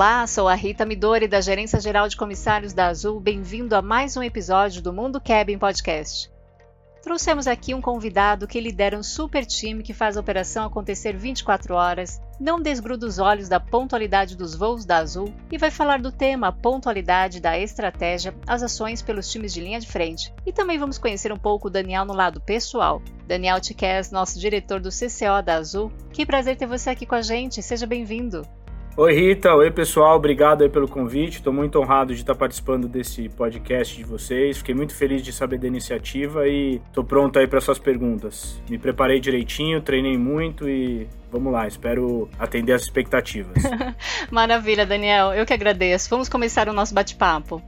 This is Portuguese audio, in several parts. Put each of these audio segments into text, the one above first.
Olá, sou a Rita Midori, da Gerência Geral de Comissários da Azul. Bem-vindo a mais um episódio do Mundo Cabin Podcast. Trouxemos aqui um convidado que lidera um super time que faz a operação acontecer 24 horas, não desgruda os olhos da pontualidade dos voos da Azul e vai falar do tema pontualidade da estratégia, as ações pelos times de linha de frente. E também vamos conhecer um pouco o Daniel no lado pessoal. Daniel Tiquez, nosso diretor do CCO da Azul. Que prazer ter você aqui com a gente, seja bem-vindo. Oi Rita, oi pessoal, obrigado aí pelo convite. Estou muito honrado de estar participando desse podcast de vocês. Fiquei muito feliz de saber da iniciativa e estou pronto aí para suas perguntas. Me preparei direitinho, treinei muito e vamos lá, espero atender as expectativas. Maravilha, Daniel, eu que agradeço. Vamos começar o nosso bate-papo.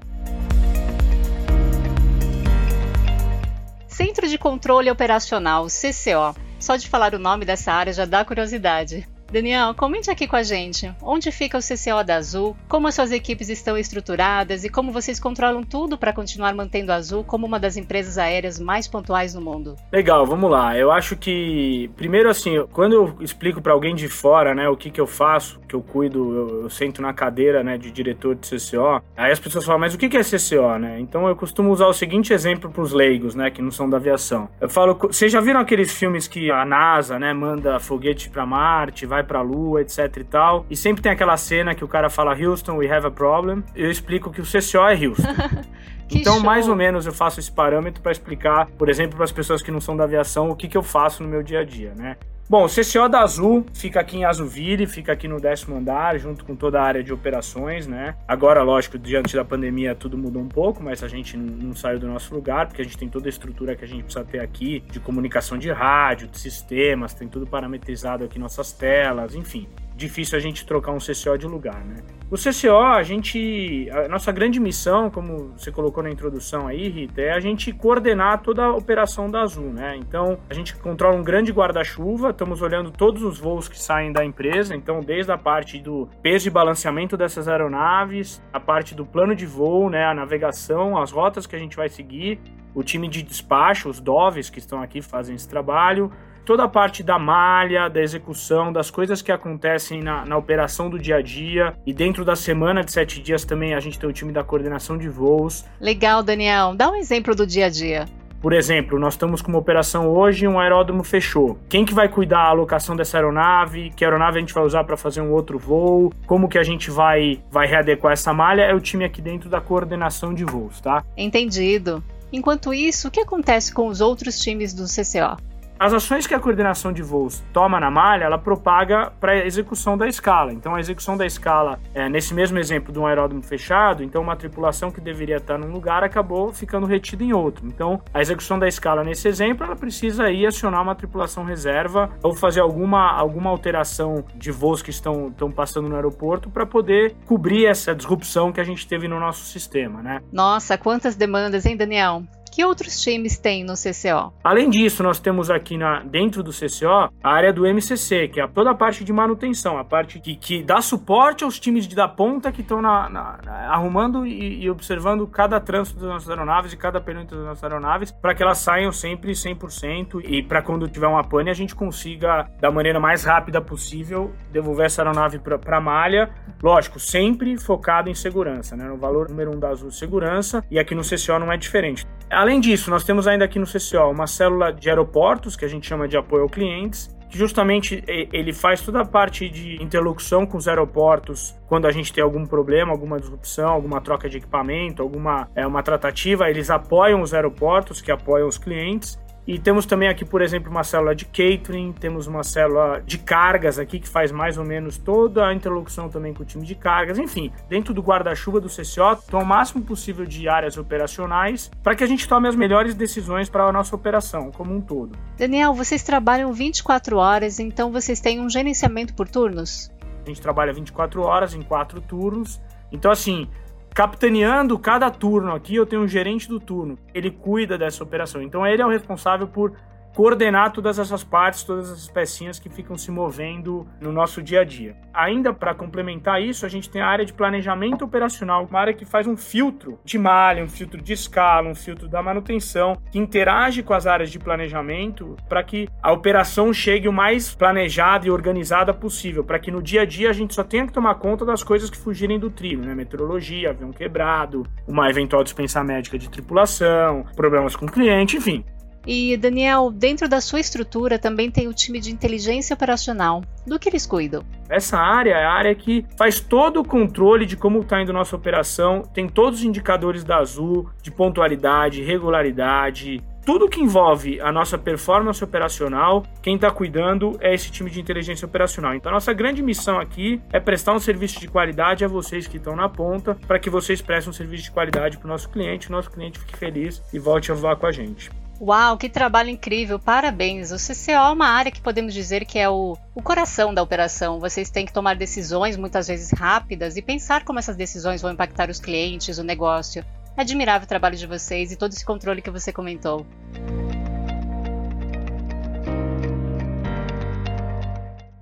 Centro de Controle Operacional, CCO. Só de falar o nome dessa área já dá curiosidade. Daniel, comente aqui com a gente onde fica o CCO da Azul, como as suas equipes estão estruturadas e como vocês controlam tudo para continuar mantendo a Azul como uma das empresas aéreas mais pontuais no mundo. Legal, vamos lá. Eu acho que, primeiro assim, quando eu explico para alguém de fora, né, o que, que eu faço, que eu cuido, eu, eu sento na cadeira, né, de diretor de CCO, aí as pessoas falam, mas o que, que é CCO, né? Então eu costumo usar o seguinte exemplo para os leigos, né, que não são da aviação. Eu falo, vocês já viram aqueles filmes que a NASA, né, manda foguete para Marte, vai vai pra lua, etc e tal. E sempre tem aquela cena que o cara fala Houston, we have a problem. Eu explico que o CCO é Houston. então, show. mais ou menos, eu faço esse parâmetro para explicar, por exemplo, para as pessoas que não são da aviação, o que, que eu faço no meu dia a dia, né? Bom, o CCO da Azul fica aqui em Azuville, fica aqui no décimo andar, junto com toda a área de operações, né? Agora, lógico, diante da pandemia tudo mudou um pouco, mas a gente não saiu do nosso lugar, porque a gente tem toda a estrutura que a gente precisa ter aqui, de comunicação de rádio, de sistemas, tem tudo parametrizado aqui nossas telas, enfim difícil a gente trocar um CCO de lugar, né? O CCO, a gente, a nossa grande missão, como você colocou na introdução aí, Rita, é a gente coordenar toda a operação da Azul, né? Então, a gente controla um grande guarda-chuva, estamos olhando todos os voos que saem da empresa, então desde a parte do peso e balanceamento dessas aeronaves, a parte do plano de voo, né, a navegação, as rotas que a gente vai seguir, o time de despacho, os DOVs que estão aqui fazem esse trabalho, toda a parte da malha, da execução, das coisas que acontecem na, na, operação do dia a dia. E dentro da semana de sete dias também a gente tem o time da coordenação de voos. Legal, Daniel. Dá um exemplo do dia a dia. Por exemplo, nós estamos com uma operação hoje e um aeródromo fechou. Quem que vai cuidar da alocação dessa aeronave? Que aeronave a gente vai usar para fazer um outro voo? Como que a gente vai, vai readequar essa malha? É o time aqui dentro da coordenação de voos, tá? Entendido. Enquanto isso, o que acontece com os outros times do CCO? As ações que a coordenação de voos toma na malha, ela propaga para a execução da escala. Então, a execução da escala, é, nesse mesmo exemplo de um aeródromo fechado, então uma tripulação que deveria estar num lugar acabou ficando retida em outro. Então, a execução da escala nesse exemplo, ela precisa ir acionar uma tripulação reserva ou fazer alguma, alguma alteração de voos que estão, estão passando no aeroporto para poder cobrir essa disrupção que a gente teve no nosso sistema, né? Nossa, quantas demandas, hein, Daniel? Que outros times tem no CCO? Além disso, nós temos aqui na, dentro do CCO a área do MCC, que é toda a parte de manutenção, a parte que, que dá suporte aos times de da ponta que estão arrumando e, e, observando cada trânsito das nossas aeronaves e cada perímetro das nossas aeronaves para que elas saiam sempre 100% e para quando tiver uma pane a gente consiga, da maneira mais rápida possível, devolver essa aeronave para a malha. Lógico, sempre focado em segurança, né? No valor número um da Azul, segurança, e aqui no CCO não é diferente. Além disso, nós temos ainda aqui no CCO uma célula de aeroportos, que a gente chama de apoio ao clientes, que justamente ele faz toda a parte de interlocução com os aeroportos quando a gente tem algum problema, alguma disrupção, alguma troca de equipamento, alguma é, uma tratativa, eles apoiam os aeroportos, que apoiam os clientes, e temos também aqui, por exemplo, uma célula de catering, temos uma célula de cargas aqui que faz mais ou menos toda a interlocução também com o time de cargas. Enfim, dentro do guarda-chuva do CCO, então o máximo possível de áreas operacionais para que a gente tome as melhores decisões para a nossa operação como um todo. Daniel, vocês trabalham 24 horas, então vocês têm um gerenciamento por turnos? A gente trabalha 24 horas em quatro turnos. Então, assim, capitaneando cada turno aqui, eu tenho um gerente do turno. Ele cuida dessa operação. Então ele é o responsável por coordenar todas essas partes, todas essas pecinhas que ficam se movendo no nosso dia a dia. Ainda para complementar isso, a gente tem a área de planejamento operacional, uma área que faz um filtro de malha, um filtro de escala, um filtro da manutenção, que interage com as áreas de planejamento para que a operação chegue o mais planejada e organizada possível, para que no dia a dia a gente só tenha que tomar conta das coisas que fugirem do trilho, né? Meteorologia, avião quebrado, uma eventual dispensa médica de tripulação, problemas com cliente, enfim. E, Daniel, dentro da sua estrutura também tem o time de inteligência operacional. Do que eles cuidam? Essa área é a área que faz todo o controle de como está indo nossa operação, tem todos os indicadores da Azul, de pontualidade, regularidade, tudo que envolve a nossa performance operacional, quem está cuidando é esse time de inteligência operacional. Então, nossa grande missão aqui é prestar um serviço de qualidade a vocês que estão na ponta, para que vocês prestem um serviço de qualidade para o nosso cliente, o nosso cliente fique feliz e volte a voar com a gente. Uau, que trabalho incrível! Parabéns! O CCO é uma área que podemos dizer que é o, o coração da operação. Vocês têm que tomar decisões muitas vezes rápidas e pensar como essas decisões vão impactar os clientes, o negócio. Admirável o trabalho de vocês e todo esse controle que você comentou.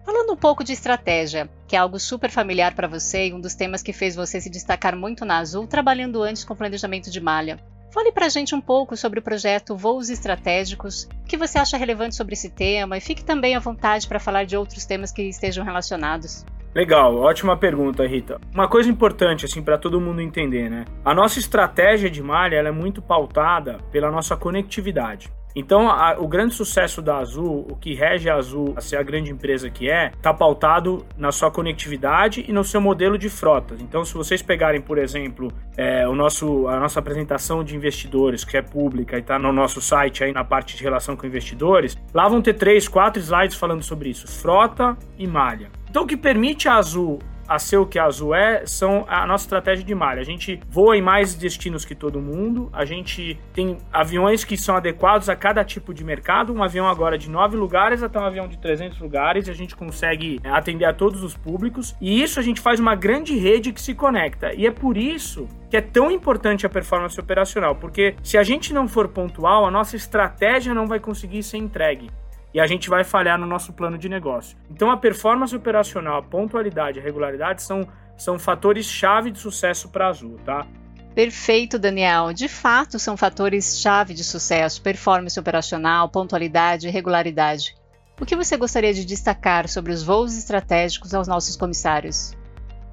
Falando um pouco de estratégia, que é algo super familiar para você e um dos temas que fez você se destacar muito na Azul, trabalhando antes com planejamento de malha. Fale para a gente um pouco sobre o projeto Voos Estratégicos, o que você acha relevante sobre esse tema e fique também à vontade para falar de outros temas que estejam relacionados. Legal, ótima pergunta, Rita. Uma coisa importante assim para todo mundo entender, né? A nossa estratégia de malha é muito pautada pela nossa conectividade. Então, a, o grande sucesso da Azul, o que rege a Azul a ser a grande empresa que é, está pautado na sua conectividade e no seu modelo de frotas. Então, se vocês pegarem, por exemplo, é, o nosso, a nossa apresentação de investidores, que é pública e está no nosso site aí na parte de relação com investidores, lá vão ter três, quatro slides falando sobre isso: frota e malha. Então, o que permite a Azul a ser o que a Azul é, são a nossa estratégia de malha. A gente voa em mais destinos que todo mundo, a gente tem aviões que são adequados a cada tipo de mercado, um avião agora de 9 lugares até um avião de 300 lugares, e a gente consegue atender a todos os públicos, e isso a gente faz uma grande rede que se conecta. E é por isso que é tão importante a performance operacional, porque se a gente não for pontual, a nossa estratégia não vai conseguir ser entregue e a gente vai falhar no nosso plano de negócio. Então, a performance operacional, a pontualidade e a regularidade são, são fatores-chave de sucesso para a Azul, tá? Perfeito, Daniel. De fato, são fatores-chave de sucesso: performance operacional, pontualidade e regularidade. O que você gostaria de destacar sobre os voos estratégicos aos nossos comissários?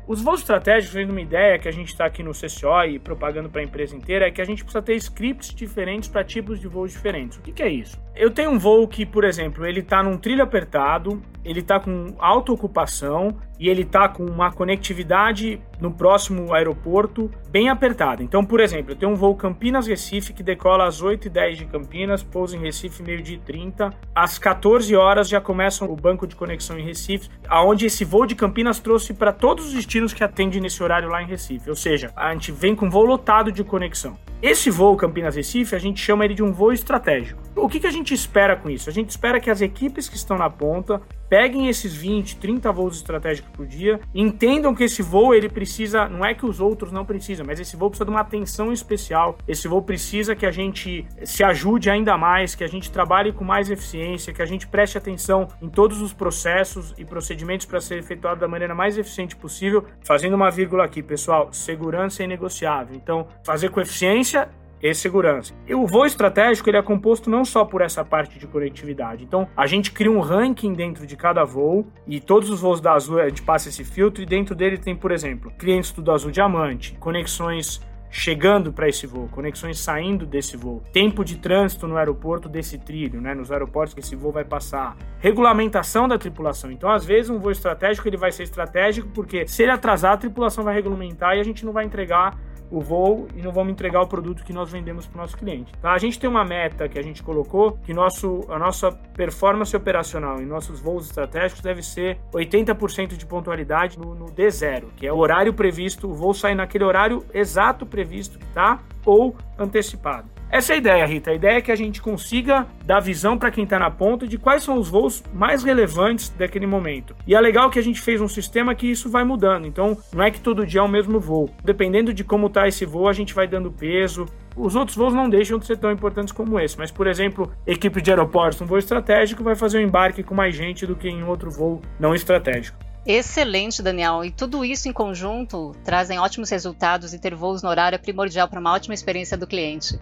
Os voos estratégicos, tendo uma ideia que a gente está aqui no CCO e propagando para a empresa inteira, é que a gente precisa ter scripts diferentes para tipos de voos diferentes. O que, que, é isso? Eu tenho um voo que, por exemplo, ele está num trilho apertado, ele está com alta ocupação e ele está com uma conectividade no próximo aeroporto bem apertada. Então, por exemplo, eu tenho um voo Campinas-Recife que decola às 8h10 de Campinas, pousa em Recife meio-dia e 30. Às 14 horas já começa o banco de conexão em Recife, aonde esse voo de Campinas trouxe para todos os destinos que atende nesse horário lá em Recife. Ou seja, a gente vem com voo lotado de conexão. Esse voo Campinas-Recife, a gente chama ele de um voo estratégico. O que, que a gente espera com isso? A gente espera que as equipes que estão na ponta peguem esses 20, 30 voos estratégicos por dia, entendam que esse voo ele precisa, não é que os outros não precisam, mas esse voo precisa de uma atenção especial. Esse voo precisa que a gente se ajude ainda mais, que a gente trabalhe com mais eficiência, que a gente preste atenção em todos os processos e procedimentos para ser efetuado da maneira mais eficiente possível. Fazendo uma vírgula aqui, pessoal, segurança é inegociável. Então, fazer com eficiência e segurança. E o voo estratégico ele é composto não só por essa parte de conectividade. Então, a gente cria um ranking dentro de cada voo e todos os voos da Azul a gente passa esse filtro e dentro dele tem, por exemplo, clientes do Azul Diamante, conexões chegando para esse voo, conexões saindo desse voo, tempo de trânsito no aeroporto desse trilho, né, nos aeroportos que esse voo vai passar, regulamentação da tripulação. Então, às vezes, um voo estratégico ele vai ser estratégico porque se ele atrasar, a tripulação vai regulamentar e a gente não vai entregar o voo e não vamos entregar o produto que nós vendemos para o nosso cliente. Tá? A gente tem uma meta que a gente colocou que nosso, a nossa performance operacional em nossos voos estratégicos deve ser 80% de pontualidade no, no D0, que é o horário previsto, o voo sai naquele horário exato previsto que tá ou antecipado. Essa é a ideia, Rita. A ideia é que a gente consiga dar visão para quem está na ponta de quais são os voos mais relevantes daquele momento. E é legal que a gente fez um sistema que isso vai mudando. Então, não é que todo dia é o mesmo voo. Dependendo de como está esse voo, a gente vai dando peso. Os outros voos não deixam de ser tão importantes como esse, mas, por exemplo, equipe de aeroportos, um voo estratégico vai fazer um embarque com mais gente do que em outro voo não estratégico. Excelente, Daniel. E tudo isso em conjunto trazem ótimos resultados e ter voos no horário é primordial para uma ótima experiência do cliente.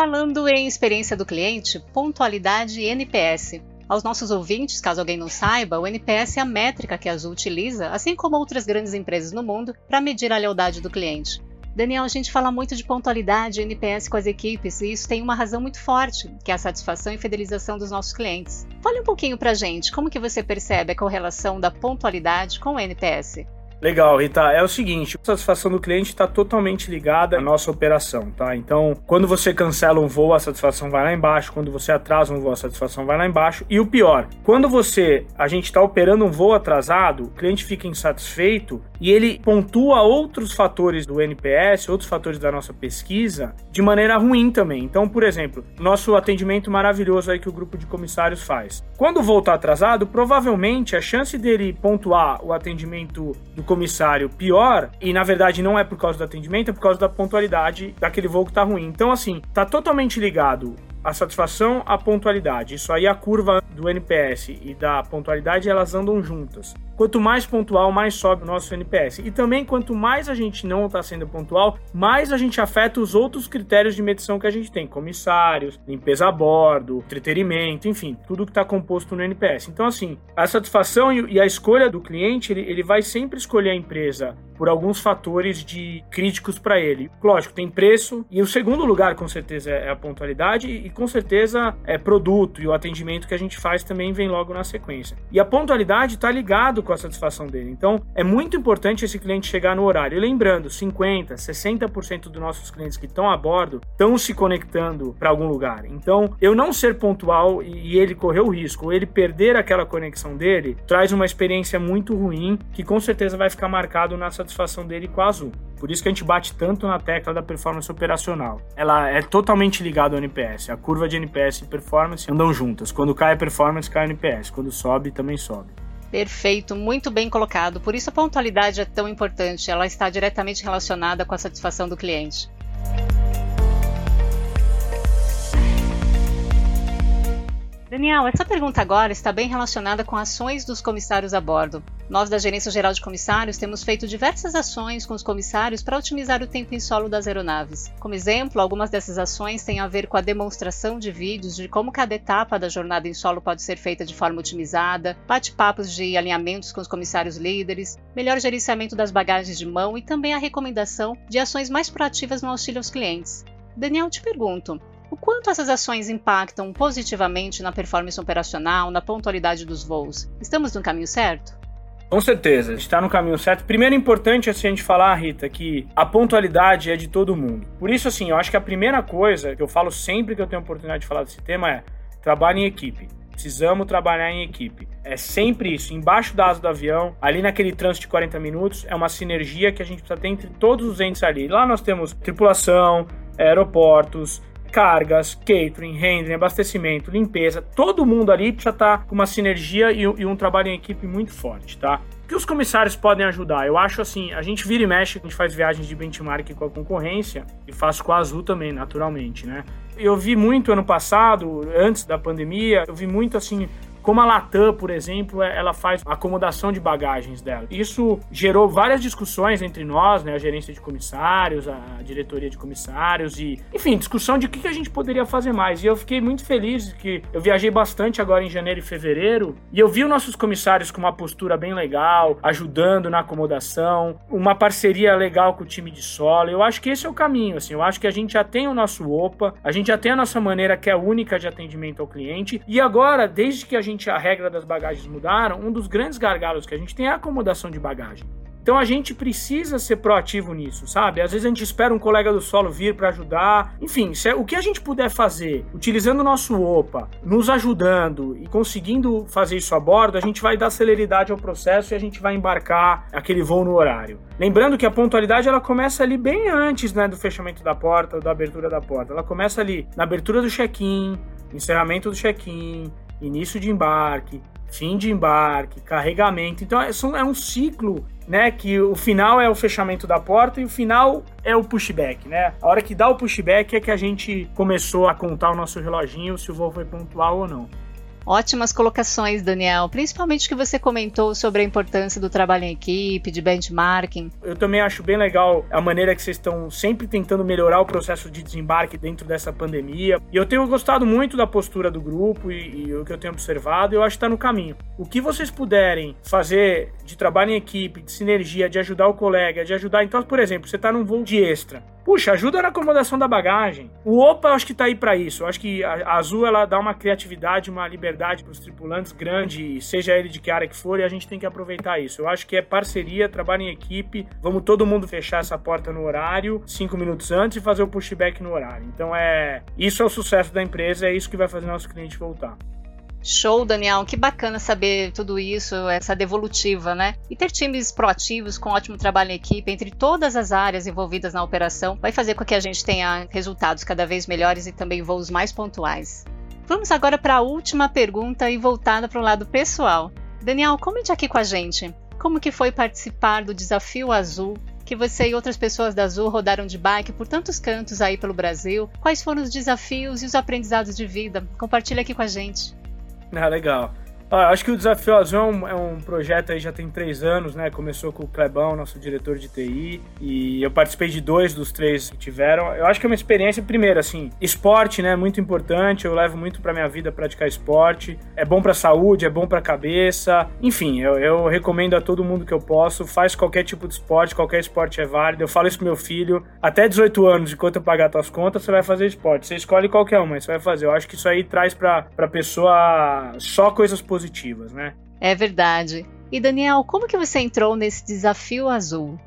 Falando em experiência do cliente, pontualidade e NPS. Aos nossos ouvintes, caso alguém não saiba, o NPS é a métrica que a Azul utiliza, assim como outras grandes empresas no mundo, para medir a lealdade do cliente. Daniel, a gente fala muito de pontualidade e NPS com as equipes e isso tem uma razão muito forte, que é a satisfação e fidelização dos nossos clientes. Fale um pouquinho pra gente, como que você percebe a correlação da pontualidade com o NPS? Legal, Rita. É o seguinte, a satisfação do cliente está totalmente ligada à nossa operação, tá? Então, quando você cancela um voo, a satisfação vai lá embaixo. Quando você atrasa um voo, a satisfação vai lá embaixo. E o pior, quando você, a gente está operando um voo atrasado, o cliente fica insatisfeito e ele pontua outros fatores do NPS, outros fatores da nossa pesquisa, de maneira ruim também. Então, por exemplo, nosso atendimento maravilhoso aí que o grupo de comissários faz. Quando o voo está atrasado, provavelmente a chance dele pontuar o atendimento do comissário pior, e na verdade não é por causa do atendimento, é por causa da pontualidade daquele voo que tá ruim. Então, assim, tá totalmente ligado a satisfação à pontualidade. Isso aí a curva do NPS e da pontualidade elas andam juntas. Quanto mais pontual, mais sobe o nosso NPS. E também quanto mais a gente não está sendo pontual, mais a gente afeta os outros critérios de medição que a gente tem, comissários, limpeza a bordo, entretenimento, enfim, tudo que está composto no NPS. Então assim, a satisfação e a escolha do cliente, ele, ele vai sempre escolher a empresa por alguns fatores de críticos para ele. Lógico, tem preço e o segundo lugar com certeza é a pontualidade e com certeza é produto e o atendimento que a gente faz também vem logo na sequência. E a pontualidade está ligado com a satisfação dele. Então, é muito importante esse cliente chegar no horário. E lembrando, 50, 60% dos nossos clientes que estão a bordo estão se conectando para algum lugar. Então, eu não ser pontual e ele correr o risco, ou ele perder aquela conexão dele, traz uma experiência muito ruim que com certeza vai ficar marcado na satisfação dele com a Azul. Por isso que a gente bate tanto na tecla da performance operacional. Ela é totalmente ligada ao NPS. A curva de NPS e performance andam juntas. Quando cai a performance, cai o NPS. Quando sobe, também sobe. Perfeito, muito bem colocado. Por isso a pontualidade é tão importante. Ela está diretamente relacionada com a satisfação do cliente. Daniel, essa pergunta agora está bem relacionada com ações dos comissários a bordo. Nós, da Gerência Geral de Comissários, temos feito diversas ações com os comissários para otimizar o tempo em solo das aeronaves. Como exemplo, algumas dessas ações têm a ver com a demonstração de vídeos de como cada etapa da jornada em solo pode ser feita de forma otimizada, bate-papos de alinhamentos com os comissários líderes, melhor gerenciamento das bagagens de mão e também a recomendação de ações mais proativas no auxílio aos clientes. Daniel, te pergunto, o quanto essas ações impactam positivamente na performance operacional, na pontualidade dos voos? Estamos no caminho certo? Com certeza, está no caminho certo. Primeiro é importante assim, a gente falar, Rita, que a pontualidade é de todo mundo. Por isso, assim, eu acho que a primeira coisa que eu falo sempre que eu tenho oportunidade de falar desse tema é trabalhe em equipe. Precisamos trabalhar em equipe. É sempre isso, embaixo da asa do avião, ali naquele trânsito de 40 minutos, é uma sinergia que a gente precisa ter entre todos os entes ali. Lá nós temos tripulação, aeroportos, cargas, catering, handling, abastecimento, limpeza, todo mundo ali precisa estar tá com uma sinergia e, e um trabalho em equipe muito forte, tá? Que os comissários podem ajudar? Eu acho assim, a gente vira e mexe, a gente faz viagens de benchmark com a concorrência e faço com a Azul também, naturalmente, né? Eu vi muito ano passado, antes da pandemia, eu vi muito assim como a Latam, por exemplo, é, ela faz acomodação de bagagens dela. Isso gerou várias discussões entre nós, né, a gerência de comissários, a diretoria de comissários e, enfim, discussão de o que a gente poderia fazer mais. E eu fiquei muito feliz que eu viajei bastante agora em janeiro e fevereiro e eu vi os nossos comissários com uma postura bem legal, ajudando na acomodação, uma parceria legal com o time de solo. Eu acho que esse é o caminho, assim. Eu acho que a gente já tem o nosso OPA, a gente já tem a nossa maneira que é única de atendimento ao cliente e agora, desde que a gente a regra das bagagens mudaram, um dos grandes gargalos que a gente tem é a acomodação de bagagem. Então a gente precisa ser proativo nisso, sabe? Às vezes a gente espera um colega do solo vir para ajudar. Enfim, é, o que a gente puder fazer, utilizando o nosso OPA, nos ajudando e conseguindo fazer isso a bordo, a gente vai dar celeridade ao processo e a gente vai embarcar aquele voo no horário. Lembrando que a pontualidade ela começa ali bem antes né, do fechamento da porta, da abertura da porta. Ela começa ali na abertura do check-in, encerramento do check-in, início de embarque, fim de embarque, carregamento. Então é, é um ciclo, né? Que o final é o fechamento da porta e o final é o pushback, né? A hora que dá o pushback é que a gente começou a contar o nosso reloginho se o voo foi pontual ou não. Ótimas colocações, Daniel. Principalmente que você comentou sobre a importância do trabalho em equipe, de benchmarking. Eu também acho bem legal a maneira que vocês estão sempre tentando melhorar o processo de desembarque dentro dessa pandemia. E eu tenho gostado muito da postura do grupo e, e o que eu tenho observado, eu acho que está no caminho. O que vocês puderem fazer de trabalho em equipe, de sinergia, de ajudar o colega, de ajudar. Então, por exemplo, você está num voo de extra Puxa, ajuda na acomodação da bagagem. O OPA, acho que tá aí para isso. Eu acho que a Azul ela dá uma criatividade, uma liberdade para os tripulantes grande, seja ele de que área que for, e a gente tem que aproveitar isso. Eu acho que é parceria, trabalho em equipe. Vamos todo mundo fechar essa porta no horário, cinco minutos antes, e fazer o pushback no horário. Então é isso é o sucesso da empresa, é isso que vai fazer nosso cliente voltar. Show, Daniel. Que bacana saber tudo isso, essa devolutiva, né? E ter times proativos com ótimo trabalho em equipe entre todas as áreas envolvidas na operação vai fazer com que a gente tenha resultados cada vez melhores e também voos mais pontuais. Vamos agora para a última pergunta e voltada para o lado pessoal. Daniel, comente aqui com a gente. Como que foi participar do Desafio Azul que você e outras pessoas da Azul rodaram de bike por tantos cantos aí pelo Brasil? Quais foram os desafios e os aprendizados de vida? Compartilha aqui com a gente. Ah, legal. Ah, acho que o Desafio Azul é um, é um, projeto aí já tem três anos, né? Começou com o Clebão, nosso diretor de TI, e eu participei de dois dos três que tiveram. Eu acho que é uma experiência, primeiro, assim, esporte, né? Muito importante. Eu levo muito pra minha vida praticar esporte. É bom pra saúde, é bom pra cabeça. Enfim, eu, eu recomendo a todo mundo que eu posso. Faz qualquer tipo de esporte, qualquer esporte é válido. Eu falo isso pro meu filho. Até 18 anos, enquanto eu pagar tuas contas, você vai fazer esporte. Você escolhe qualquer um, mas você vai fazer. Eu acho que isso aí traz pra, pra pessoa só coisas positivas positivas, né? É verdade. E Daniel, como que você entrou nesse desafio azul?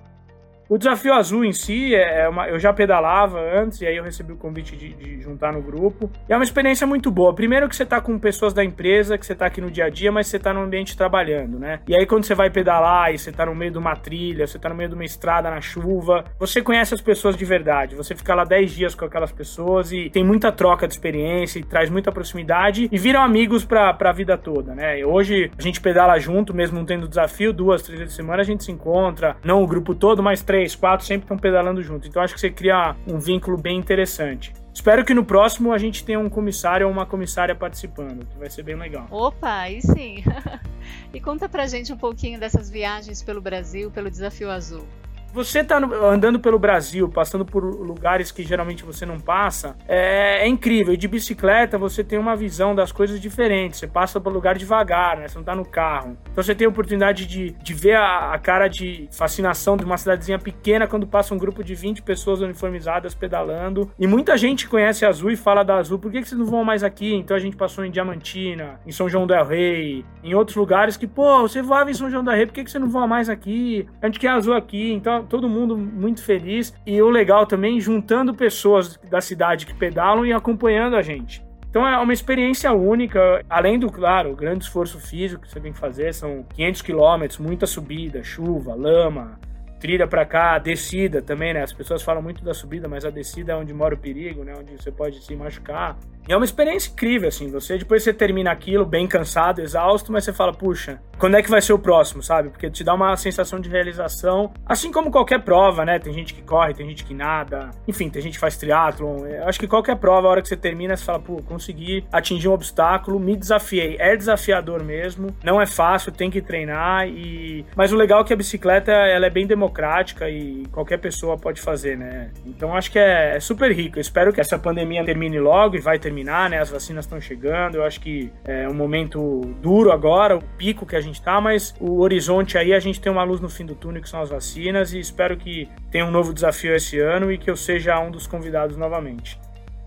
O desafio azul em si, é, é uma, eu já pedalava antes, e aí eu recebi o convite de, de, juntar no grupo. E é uma experiência muito boa. Primeiro que você tá com pessoas da empresa, que você tá aqui no dia a dia, mas você tá no ambiente trabalhando, né? E aí quando você vai pedalar e você tá no meio de uma trilha, você tá no meio de uma estrada na chuva, você conhece as pessoas de verdade. Você fica lá 10 dias com aquelas pessoas e tem muita troca de experiência e traz muita proximidade e viram amigos pra, pra vida toda, né? E hoje a gente pedala junto, mesmo não tendo desafio, duas, três vezes por semana a gente se encontra, não o grupo todo, mas três três, quatro sempre estão pedalando junto. Então acho que você cria um vínculo bem interessante. Espero que no próximo a gente tenha um comissário ou uma comissária participando, que vai ser bem legal. Opa, aí sim. e conta pra gente um pouquinho dessas viagens pelo Brasil, pelo Desafio Azul. Você tá andando pelo Brasil, passando por lugares que geralmente você não passa, é, é, incrível. E de bicicleta você tem uma visão das coisas diferentes. Você passa por lugar devagar, né? Você não tá no carro. Então você tem a oportunidade de, de ver a, a cara de fascinação de uma cidadezinha pequena quando passa um grupo de 20 pessoas uniformizadas pedalando. E muita gente conhece a Azul e fala da Azul. Por que, que vocês não vão mais aqui? Então a gente passou em Diamantina, em São João del Rei, em outros lugares que, pô, você voava em São João del Rei, por que, que você não voa mais aqui? A gente quer Azul aqui. Então todo mundo muito feliz. E o legal também, juntando pessoas da cidade que pedalam e acompanhando a gente. Então é uma experiência única, além do, claro, grande esforço físico que você tem que fazer, são 500 quilômetros, muita subida, chuva, lama, trilha para cá, descida também, né? As pessoas falam muito da subida, mas a descida é onde mora o perigo, né? Onde você pode se machucar. É uma experiência incrível, assim. Você depois você termina aquilo bem cansado, exausto, mas você fala, puxa, quando é que vai ser o próximo, sabe? Porque te dá uma sensação de realização, assim como qualquer prova, né? Tem gente que corre, tem gente que nada, enfim, tem gente que faz triatlon. Eu acho que qualquer prova, a hora que você termina, você fala, pô, consegui atingir um obstáculo, me desafiei. É desafiador mesmo, não é fácil, tem que treinar e. Mas o legal é que a bicicleta ela é bem democrática e qualquer pessoa pode fazer, né? Então acho que é, é super rico. Eu espero que essa pandemia termine logo e vai terminar terminar, né? As vacinas estão chegando. Eu acho que é um momento duro agora, o pico que a gente tá, mas o horizonte aí a gente tem uma luz no fim do túnel que são as vacinas e espero que tenha um novo desafio esse ano e que eu seja um dos convidados novamente.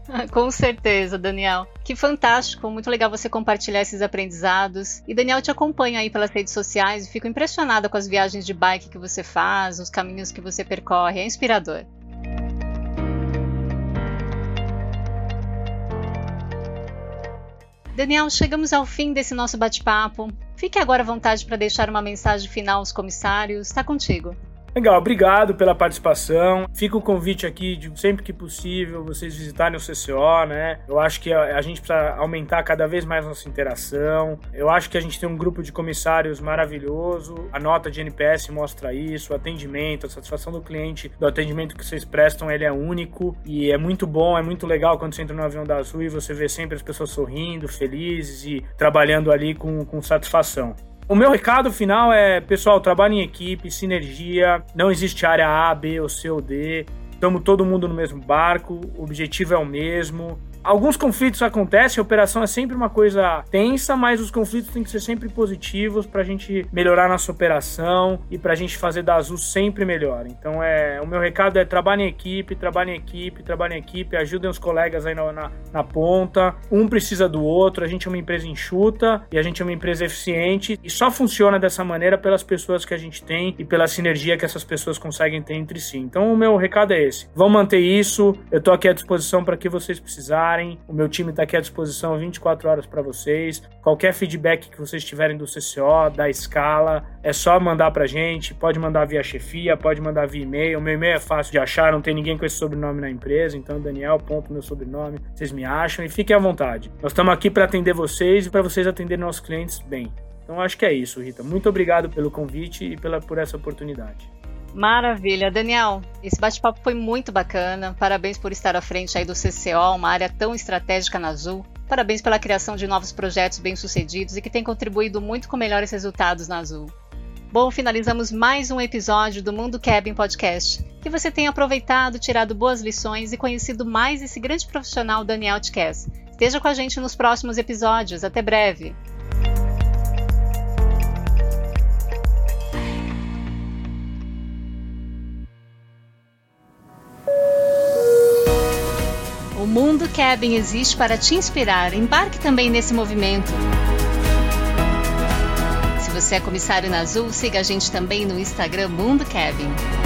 Com certeza, Daniel. Que fantástico, muito legal você compartilhar esses aprendizados. E Daniel te acompanha aí pelas redes sociais e fico impressionada com as viagens de bike que você faz, os caminhos que você percorre, é inspirador. Daniel, chegamos ao fim desse nosso bate-papo. Fique agora à vontade para deixar uma mensagem final aos comissários. Está contigo. Legal, obrigado pela participação. Fica o convite aqui de sempre que possível vocês visitarem o CCO, né? Eu acho que a, gente precisa aumentar cada vez mais nossa interação. Eu acho que a gente tem um grupo de comissários maravilhoso. A nota de NPS mostra isso, o atendimento, a satisfação do cliente, do atendimento que vocês prestam, ele é único e é muito bom, é muito legal quando você entra no avião da Azul e você vê sempre as pessoas sorrindo, felizes e trabalhando ali com, com satisfação. O meu recado final é, pessoal, trabalho em equipe, sinergia, não existe área A, B ou C ou D. Estamos todo mundo no mesmo barco, o objetivo é o mesmo. Alguns conflitos acontecem, a operação é sempre uma coisa tensa, mas os conflitos têm que ser sempre positivos para a gente melhorar nossa operação e para a gente fazer da Azul sempre melhor. Então, é, o meu recado é trabalhem em equipe, trabalhem em equipe, trabalhem em equipe, ajudem os colegas aí na, na, na ponta. Um precisa do outro, a gente é uma empresa enxuta e a gente é uma empresa eficiente e só funciona dessa maneira pelas pessoas que a gente tem e pela sinergia que essas pessoas conseguem ter entre si. Então, o meu recado é esse. Vamos manter isso, eu estou aqui à disposição para que vocês precisarem o meu time está aqui à disposição 24 horas para vocês. Qualquer feedback que vocês tiverem do CCO, da escala, é só mandar para gente. Pode mandar via chefia, pode mandar via e-mail. O meu e-mail é fácil de achar, não tem ninguém com esse sobrenome na empresa. Então, Daniel, ponto meu sobrenome, vocês me acham e fiquem à vontade. Nós estamos aqui para atender vocês e para vocês atenderem nossos clientes bem. Então, acho que é isso, Rita. Muito obrigado pelo convite e pela, por essa oportunidade. Maravilha. Daniel, esse bate-papo foi muito bacana. Parabéns por estar à frente aí do CCO, uma área tão estratégica na Azul. Parabéns pela criação de novos projetos bem-sucedidos e que tem contribuído muito com melhores resultados na Azul. Bom, finalizamos mais um episódio do Mundo Cabin Podcast. Que você tenha aproveitado, tirado boas lições e conhecido mais esse grande profissional Daniel Tkes. Esteja com a gente nos próximos episódios. Até breve! Cabin existe para te inspirar. Embarque também nesse movimento. Se você é comissário na Azul, siga a gente também no Instagram Mundo Cabin.